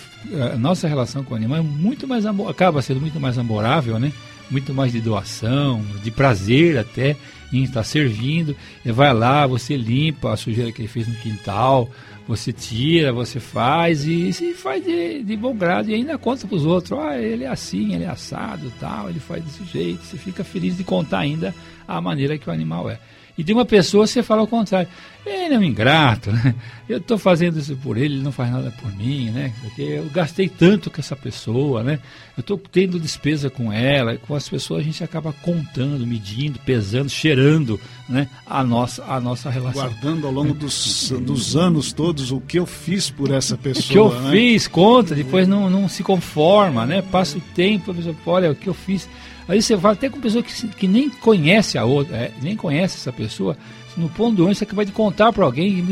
a nossa relação com o animal é muito mais acaba sendo muito mais amorável, né? Muito mais de doação, de prazer até em estar servindo. E vai lá, você limpa a sujeira que ele fez no quintal, você tira, você faz e se faz de, de bom grado e ainda conta para os outros, ah, ele é assim, ele é assado, tal, ele faz desse jeito. Você fica feliz de contar ainda a maneira que o animal é. E de uma pessoa você fala o contrário. Ele é um ingrato, né? Eu estou fazendo isso por ele, ele não faz nada por mim, né? Porque eu gastei tanto com essa pessoa, né? Eu estou tendo despesa com ela, com as pessoas a gente acaba contando, medindo, pesando, cheirando, né? A nossa, a nossa relação. Guardando ao longo dos, dos anos todos o que eu fiz por essa pessoa. O que eu né? fiz, conta, depois não, não se conforma, né? Passa o tempo, a pessoa, olha, o que eu fiz Aí você fala até com pessoa que, que nem conhece a outra, é, nem conhece essa pessoa, no ponto do ônibus você vai de contar para alguém,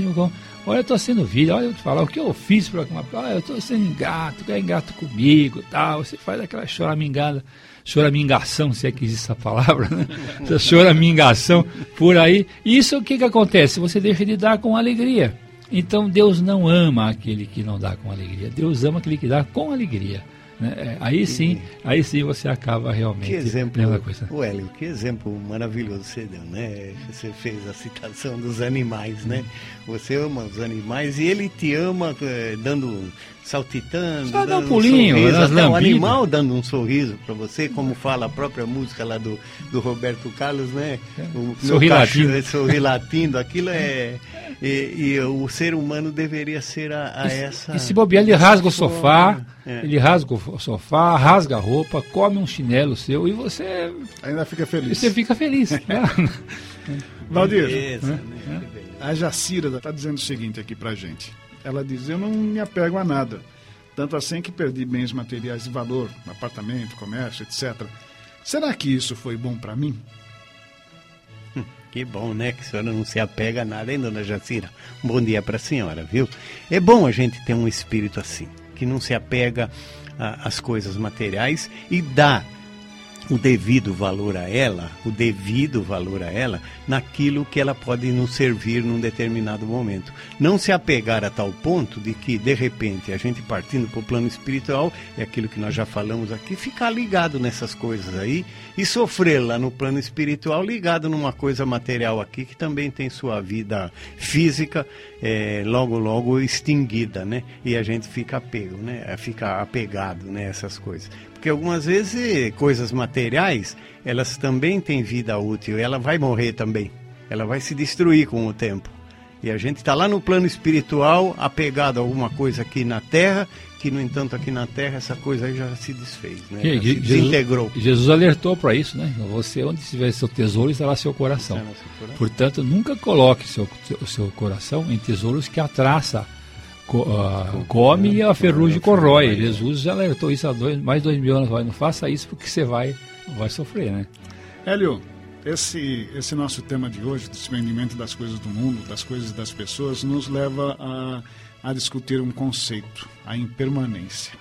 olha, eu estou sendo vídeo, olha, eu te falar o que eu fiz para uma olha, eu estou sendo ingrato, é ingrato comigo, tal, você faz aquela choramingada, choramingação, se é que existe essa palavra, né? <laughs> Essa choramingação por aí. Isso o que, que acontece? Você deixa de dar com alegria. Então Deus não ama aquele que não dá com alegria. Deus ama aquele que dá com alegria. Né? É, aí sim, aí sim você acaba realmente. Que exemplo, coisa. O Hélio, que exemplo maravilhoso você deu, né? Você fez a citação dos animais, né? Você ama os animais e ele te ama eh, dando saltitando, Só dando um pulinho, um sorriso, até o animal dando um sorriso para você, como fala a própria música lá do, do Roberto Carlos, né? O sorri latindo. Sorri latindo, aquilo é e, e, o ser humano deveria ser a, a e, essa. E se bobear, ele rasga o sofá, é. ele rasga o sofá, rasga a roupa, come um chinelo seu e você. Ainda fica feliz. Você fica feliz. <laughs> né? Valdir, né? a Jacira está dizendo o seguinte aqui pra gente. Ela diz: Eu não me apego a nada. Tanto assim que perdi bens materiais de valor, apartamento, comércio, etc. Será que isso foi bom para mim? Que bom, né? Que a senhora não se apega a nada, hein, dona Jacira? Bom dia para a senhora, viu? É bom a gente ter um espírito assim, que não se apega às coisas materiais e dá o devido valor a ela, o devido valor a ela, naquilo que ela pode nos servir num determinado momento. Não se apegar a tal ponto de que, de repente, a gente partindo para o plano espiritual, é aquilo que nós já falamos aqui, ficar ligado nessas coisas aí e sofrer lá no plano espiritual ligado numa coisa material aqui que também tem sua vida física é, logo, logo extinguida, né? E a gente fica apego, né? Fica apegado né, coisas. Porque algumas vezes coisas materiais, elas também têm vida útil, ela vai morrer também. Ela vai se destruir com o tempo. E a gente está lá no plano espiritual, apegado a alguma coisa aqui na terra, que no entanto aqui na terra essa coisa aí já se desfez, né? Se desintegrou. Jesus alertou para isso, né? Você onde estiver seu tesouro estará seu coração. Seu coração. Portanto, nunca coloque seu, seu coração em tesouros que a traça come e a ferrugem corrói. Jesus já alertou isso há dois, mais de dois mil anos. Não faça isso porque você vai, vai sofrer, né? Hélio, esse, esse nosso tema de hoje, desprendimento das coisas do mundo, das coisas das pessoas, nos leva a, a discutir um conceito, a impermanência.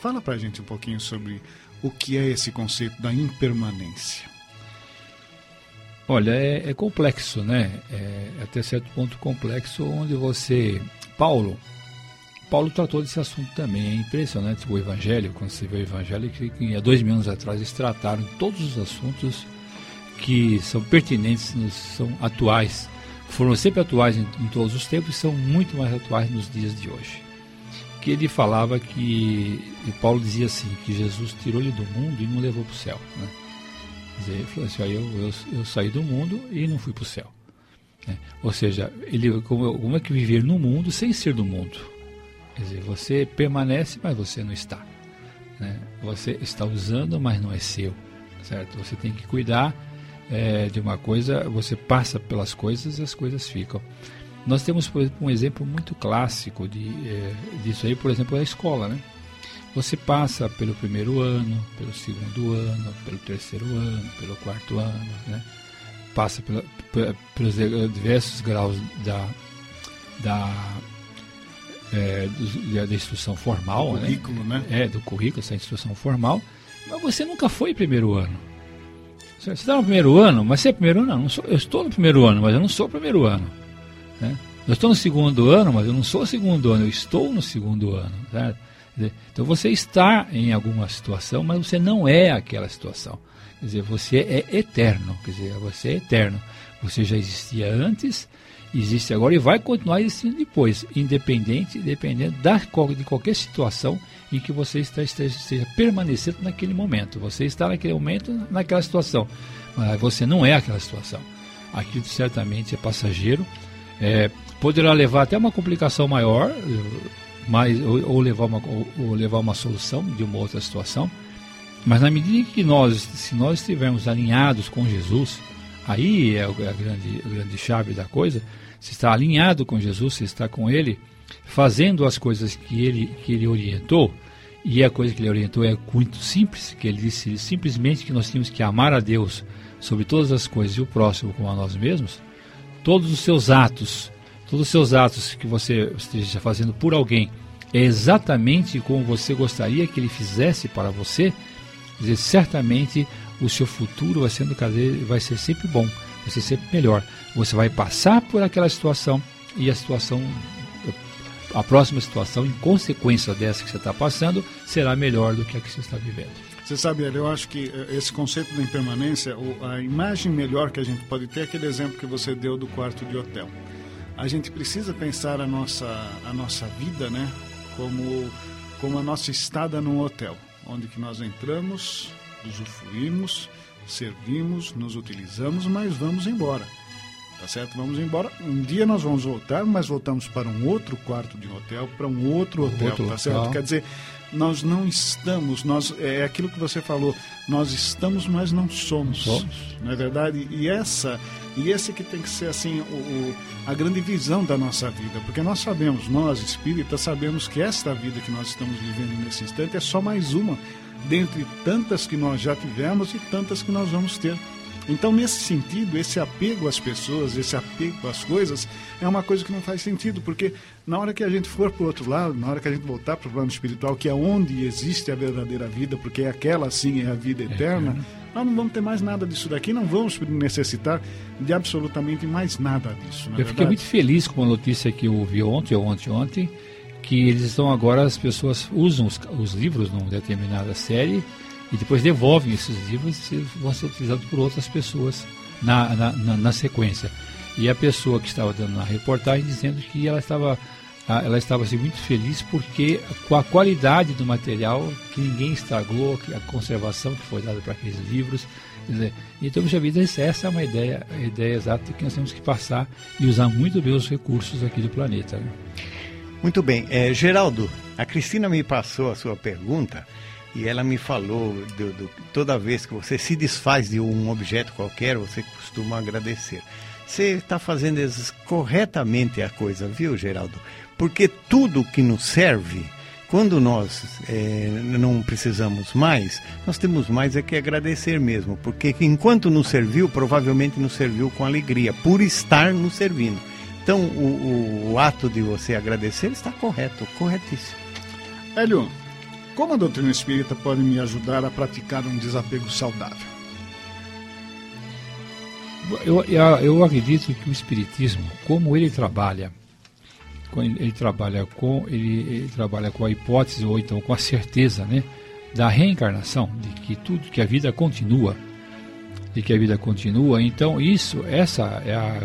Fala pra gente um pouquinho sobre o que é esse conceito da impermanência. Olha, é, é complexo, né? É, até certo ponto complexo, onde você. Paulo, Paulo tratou desse assunto também. É impressionante o Evangelho, quando você vê o Evangelho, que, há dois mil anos atrás eles trataram todos os assuntos que são pertinentes, são atuais, foram sempre atuais em, em todos os tempos e são muito mais atuais nos dias de hoje. Que ele falava que, e Paulo dizia assim, que Jesus tirou-lhe do mundo e não levou para o céu. Né? Quer dizer, ele falou assim, eu, eu, eu saí do mundo e não fui para o céu. Né? Ou seja, ele, como, como é que viver no mundo sem ser do mundo? Quer dizer, você permanece, mas você não está. Né? Você está usando, mas não é seu. Certo? Você tem que cuidar é, de uma coisa, você passa pelas coisas e as coisas ficam. Nós temos, por exemplo, um exemplo muito clássico de, é, disso aí, por exemplo, a escola. Né? Você passa pelo primeiro ano, pelo segundo ano, pelo terceiro ano, pelo quarto ano, né? passa pela, pelos diversos graus da, da, é, do, da instrução formal. Do currículo, né? né? É, do currículo, essa instrução formal. Mas você nunca foi primeiro ano. Você está no primeiro ano, mas você é primeiro ano? Não, não sou, eu estou no primeiro ano, mas eu não sou primeiro ano. Né? Eu estou no segundo ano, mas eu não sou segundo ano, eu estou no segundo ano. Certo? Então você está em alguma situação, mas você não é aquela situação. Quer dizer, você é eterno, quer dizer, você é eterno. Você já existia antes, existe agora e vai continuar existindo depois, independente, dependendo da, de qualquer situação em que você esteja, esteja permanecendo naquele momento. Você está naquele momento, naquela situação, mas você não é aquela situação. Aquilo certamente é passageiro, é, poderá levar até uma complicação maior, mais, ou, ou levar uma, ou, ou levar uma solução de uma outra situação, mas na medida que nós, se nós estivermos alinhados com Jesus, aí é a grande, a grande chave da coisa. Se está alinhado com Jesus, se está com Ele, fazendo as coisas que Ele, que ele orientou, e a coisa que Ele orientou é muito simples, que Ele disse simplesmente que nós tínhamos que amar a Deus sobre todas as coisas e o próximo como a nós mesmos, todos os seus atos, todos os seus atos que você esteja fazendo por alguém, é exatamente como você gostaria que ele fizesse para você, dizer, certamente o seu futuro vai, sendo, vai ser sempre bom, vai ser sempre melhor. Você vai passar por aquela situação e a situação, a próxima situação, em consequência dessa que você está passando, será melhor do que a que você está vivendo. Você sabe, eu acho que eh, esse conceito da impermanência, a imagem melhor que a gente pode ter é aquele exemplo que você deu do quarto de hotel. A gente precisa pensar a nossa, a nossa vida, né, como, como a nossa estada num hotel onde que nós entramos, usufruímos, servimos, nos utilizamos, mas vamos embora. Tá certo? Vamos embora. Um dia nós vamos voltar, mas voltamos para um outro quarto de hotel, para um outro hotel, outro tá local. certo? Quer dizer, nós não estamos, nós é aquilo que você falou, nós estamos, mas não somos. somos. Não é verdade? E essa e esse que tem que ser assim o, o, a grande visão da nossa vida, porque nós sabemos, nós espíritas sabemos que esta vida que nós estamos vivendo nesse instante é só mais uma dentre tantas que nós já tivemos e tantas que nós vamos ter. Então, nesse sentido, esse apego às pessoas, esse apego às coisas, é uma coisa que não faz sentido, porque na hora que a gente for para o outro lado, na hora que a gente voltar para o plano espiritual, que é onde existe a verdadeira vida, porque aquela sim é a vida eterna, nós não vamos ter mais nada disso daqui, não vamos necessitar de absolutamente mais nada disso. Eu fiquei muito feliz com a notícia que eu ouvi ontem ou ontem, ontem, que eles estão agora, as pessoas usam os, os livros numa determinada série e depois devolvem esses livros e vão ser utilizados por outras pessoas na, na, na, na sequência. E a pessoa que estava dando a reportagem dizendo que ela estava ela estava assim, muito feliz porque com a qualidade do material que ninguém estragou, a conservação que foi dada para aqueles livros. Dizer, então, já vida, essa é uma ideia, ideia exata que nós temos que passar e usar muito bem os recursos aqui do planeta. Né? Muito bem. É, Geraldo, a Cristina me passou a sua pergunta e ela me falou, do, do, toda vez que você se desfaz de um objeto qualquer, você costuma agradecer. Você está fazendo corretamente a coisa, viu, Geraldo? Porque tudo que nos serve, quando nós é, não precisamos mais, nós temos mais é que agradecer mesmo. Porque enquanto nos serviu, provavelmente nos serviu com alegria, por estar nos servindo. Então, o, o, o ato de você agradecer está correto, corretíssimo. Hélio, como a doutrina espírita pode me ajudar a praticar um desapego saudável? Eu, eu, acredito que o espiritismo, como ele trabalha, ele trabalha com ele, ele, trabalha com a hipótese ou então com a certeza, né, da reencarnação, de que tudo, que a vida continua, de que a vida continua. Então isso, essa é a,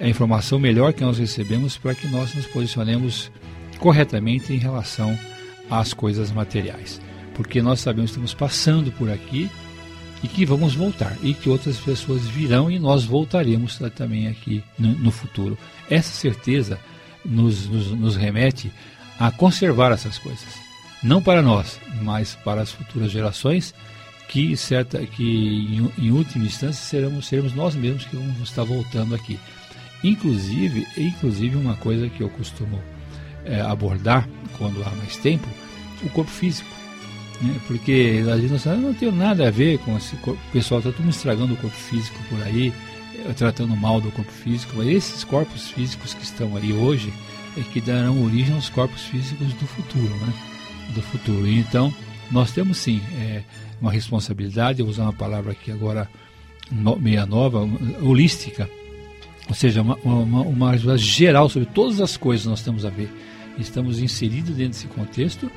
é a informação melhor que nós recebemos para que nós nos posicionemos corretamente em relação às coisas materiais. Porque nós sabemos que estamos passando por aqui e que vamos voltar e que outras pessoas virão e nós voltaremos também aqui no, no futuro. Essa certeza nos, nos, nos remete a conservar essas coisas, não para nós, mas para as futuras gerações que certa que em, em última instância seremos seremos nós mesmos que vamos estar voltando aqui. Inclusive, inclusive uma coisa que eu costumo é, abordar quando há mais tempo, o corpo físico. Né? Porque às vezes nós não tem nada a ver com esse corpo. O pessoal está tudo estragando o corpo físico por aí, é, tratando mal do corpo físico, mas esses corpos físicos que estão aí hoje é que darão origem aos corpos físicos do futuro, né? Do futuro. Então, nós temos sim é, uma responsabilidade, eu vou usar uma palavra aqui agora no, meia nova, holística, ou seja, uma, uma, uma ajuda geral sobre todas as coisas que nós temos a ver. Estamos inseridos dentro desse contexto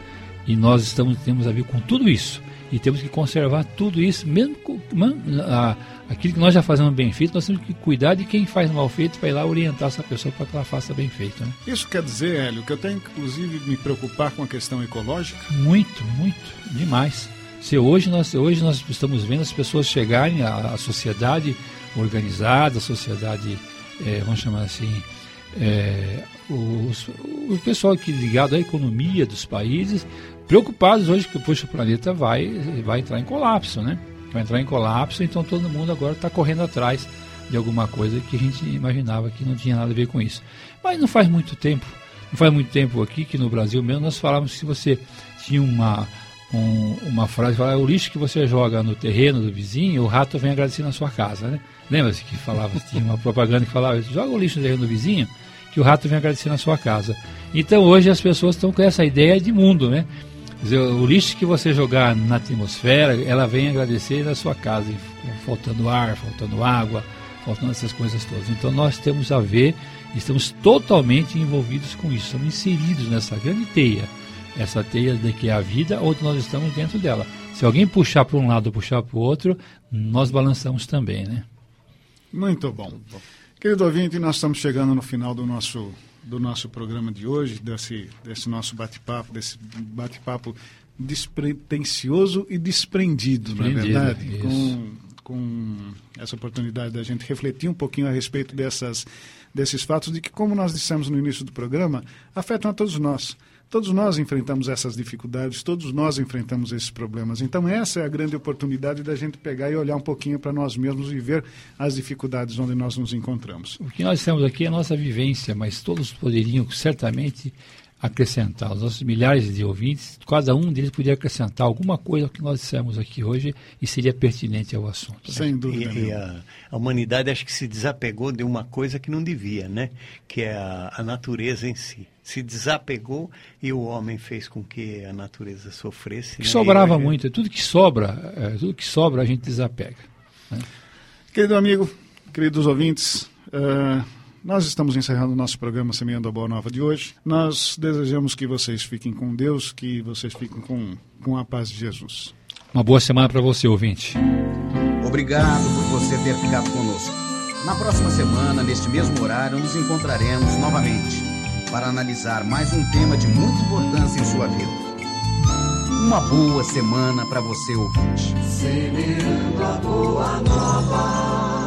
e nós estamos, temos a ver com tudo isso. E temos que conservar tudo isso, mesmo com, a, aquilo que nós já fazemos bem feito, nós temos que cuidar de quem faz mal feito para ir lá orientar essa pessoa para que ela faça bem feito. Né? Isso quer dizer, Hélio, que eu tenho inclusive, me preocupar com a questão ecológica? Muito, muito, demais. Se hoje nós, hoje nós estamos vendo as pessoas chegarem à, à sociedade organizada, a sociedade é, vamos chamar assim, é, os, o pessoal aqui ligado à economia dos países, preocupados hoje que puxa, o planeta vai, vai entrar em colapso, né? Vai entrar em colapso, então todo mundo agora está correndo atrás de alguma coisa que a gente imaginava que não tinha nada a ver com isso. Mas não faz muito tempo, não faz muito tempo aqui que no Brasil mesmo nós falávamos que se você tinha uma, um, uma frase, fala, o lixo que você joga no terreno do vizinho, o rato vem agradecer na sua casa, né? Lembra-se que falava, tinha uma propaganda que falava, joga o lixo no do vizinho, que o rato vem agradecer na sua casa. Então hoje as pessoas estão com essa ideia de mundo, né? Dizer, o lixo que você jogar na atmosfera, ela vem agradecer na sua casa, faltando ar, faltando água, faltando essas coisas todas. Então nós temos a ver, estamos totalmente envolvidos com isso, estamos inseridos nessa grande teia, essa teia de que é a vida, onde nós estamos dentro dela. Se alguém puxar para um lado ou puxar para o outro, nós balançamos também, né? Muito bom. Querido ouvinte, nós estamos chegando no final do nosso, do nosso programa de hoje, desse, desse nosso bate-papo, desse bate-papo despretensioso e desprendido, é verdade? Com, com essa oportunidade da gente refletir um pouquinho a respeito dessas, desses fatos de que, como nós dissemos no início do programa, afetam a todos nós. Todos nós enfrentamos essas dificuldades, todos nós enfrentamos esses problemas. Então, essa é a grande oportunidade da gente pegar e olhar um pouquinho para nós mesmos e ver as dificuldades onde nós nos encontramos. O que nós temos aqui é a nossa vivência, mas todos poderiam certamente acrescentar. Os nossos milhares de ouvintes, cada um deles poderia acrescentar alguma coisa ao que nós dissemos aqui hoje e seria pertinente ao assunto. Né? Sem dúvida. E, e a, a, humanidade acho que se desapegou de uma coisa que não devia, né? Que é a, a natureza em si se desapegou e o homem fez com que a natureza sofresse. Que né? sobrava hoje... muito, tudo que sobra, é, tudo que sobra a gente desapega. Né? Querido amigo, queridos ouvintes, uh, nós estamos encerrando o nosso programa Semeando a Boa Nova de hoje. Nós desejamos que vocês fiquem com Deus, que vocês fiquem com, com a paz de Jesus. Uma boa semana para você, ouvinte. Obrigado por você ter ficado conosco. Na próxima semana, neste mesmo horário, nos encontraremos novamente para analisar mais um tema de muita importância em sua vida. Uma boa semana para você, ouvinte. Semeando a boa nova.